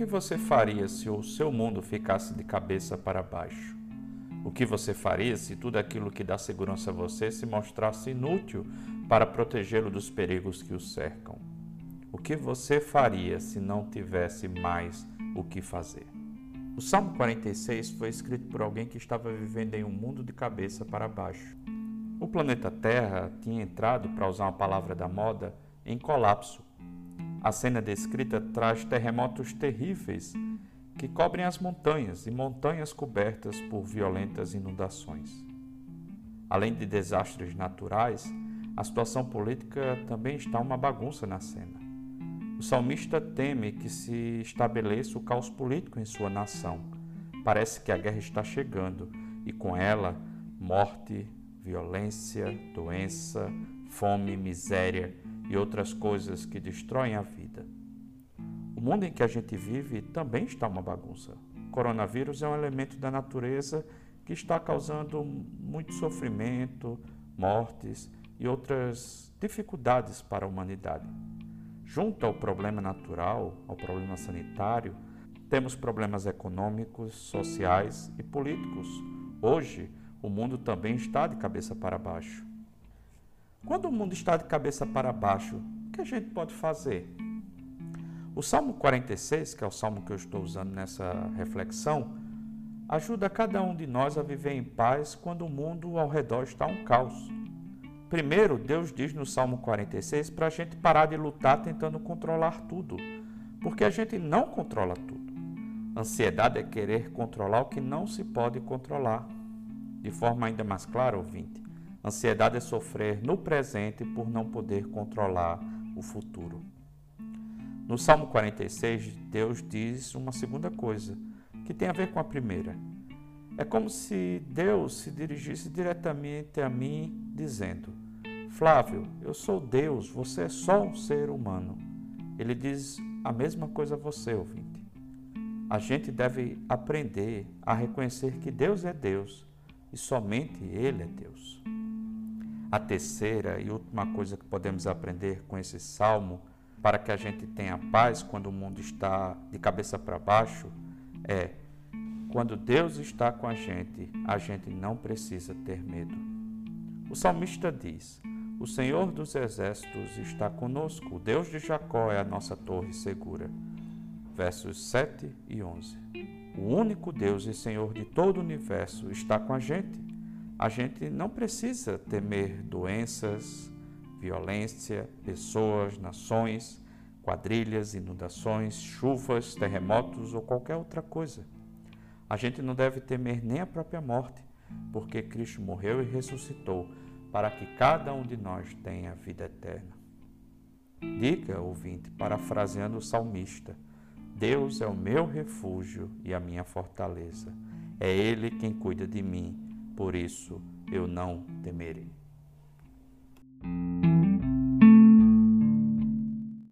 que você faria se o seu mundo ficasse de cabeça para baixo? O que você faria se tudo aquilo que dá segurança a você se mostrasse inútil para protegê-lo dos perigos que o cercam? O que você faria se não tivesse mais o que fazer? O Salmo 46 foi escrito por alguém que estava vivendo em um mundo de cabeça para baixo. O planeta Terra tinha entrado, para usar uma palavra da moda, em colapso. A cena descrita traz terremotos terríveis que cobrem as montanhas e montanhas cobertas por violentas inundações. Além de desastres naturais, a situação política também está uma bagunça na cena. O salmista teme que se estabeleça o caos político em sua nação. Parece que a guerra está chegando e com ela morte, violência, doença, fome, miséria e outras coisas que destroem a vida. O mundo em que a gente vive também está uma bagunça. O coronavírus é um elemento da natureza que está causando muito sofrimento, mortes e outras dificuldades para a humanidade. Junto ao problema natural, ao problema sanitário, temos problemas econômicos, sociais e políticos. Hoje, o mundo também está de cabeça para baixo. Quando o mundo está de cabeça para baixo, o que a gente pode fazer? O Salmo 46, que é o salmo que eu estou usando nessa reflexão, ajuda cada um de nós a viver em paz quando o mundo ao redor está um caos. Primeiro, Deus diz no Salmo 46 para a gente parar de lutar tentando controlar tudo, porque a gente não controla tudo. Ansiedade é querer controlar o que não se pode controlar. De forma ainda mais clara, ouvinte, ansiedade é sofrer no presente por não poder controlar o futuro. No Salmo 46, Deus diz uma segunda coisa, que tem a ver com a primeira. É como se Deus se dirigisse diretamente a mim, dizendo: Flávio, eu sou Deus, você é só um ser humano. Ele diz a mesma coisa a você, ouvinte. A gente deve aprender a reconhecer que Deus é Deus e somente Ele é Deus. A terceira e última coisa que podemos aprender com esse salmo para que a gente tenha paz quando o mundo está de cabeça para baixo é quando Deus está com a gente, a gente não precisa ter medo. O salmista diz: O Senhor dos exércitos está conosco, o Deus de Jacó é a nossa torre segura. Versos 7 e 11. O único Deus e Senhor de todo o universo está com a gente. A gente não precisa temer doenças, violência, pessoas, nações, quadrilhas, inundações, chuvas, terremotos ou qualquer outra coisa. A gente não deve temer nem a própria morte, porque Cristo morreu e ressuscitou para que cada um de nós tenha vida eterna. Diga, ouvinte, parafraseando o salmista: Deus é o meu refúgio e a minha fortaleza. É Ele quem cuida de mim, por isso eu não temerei.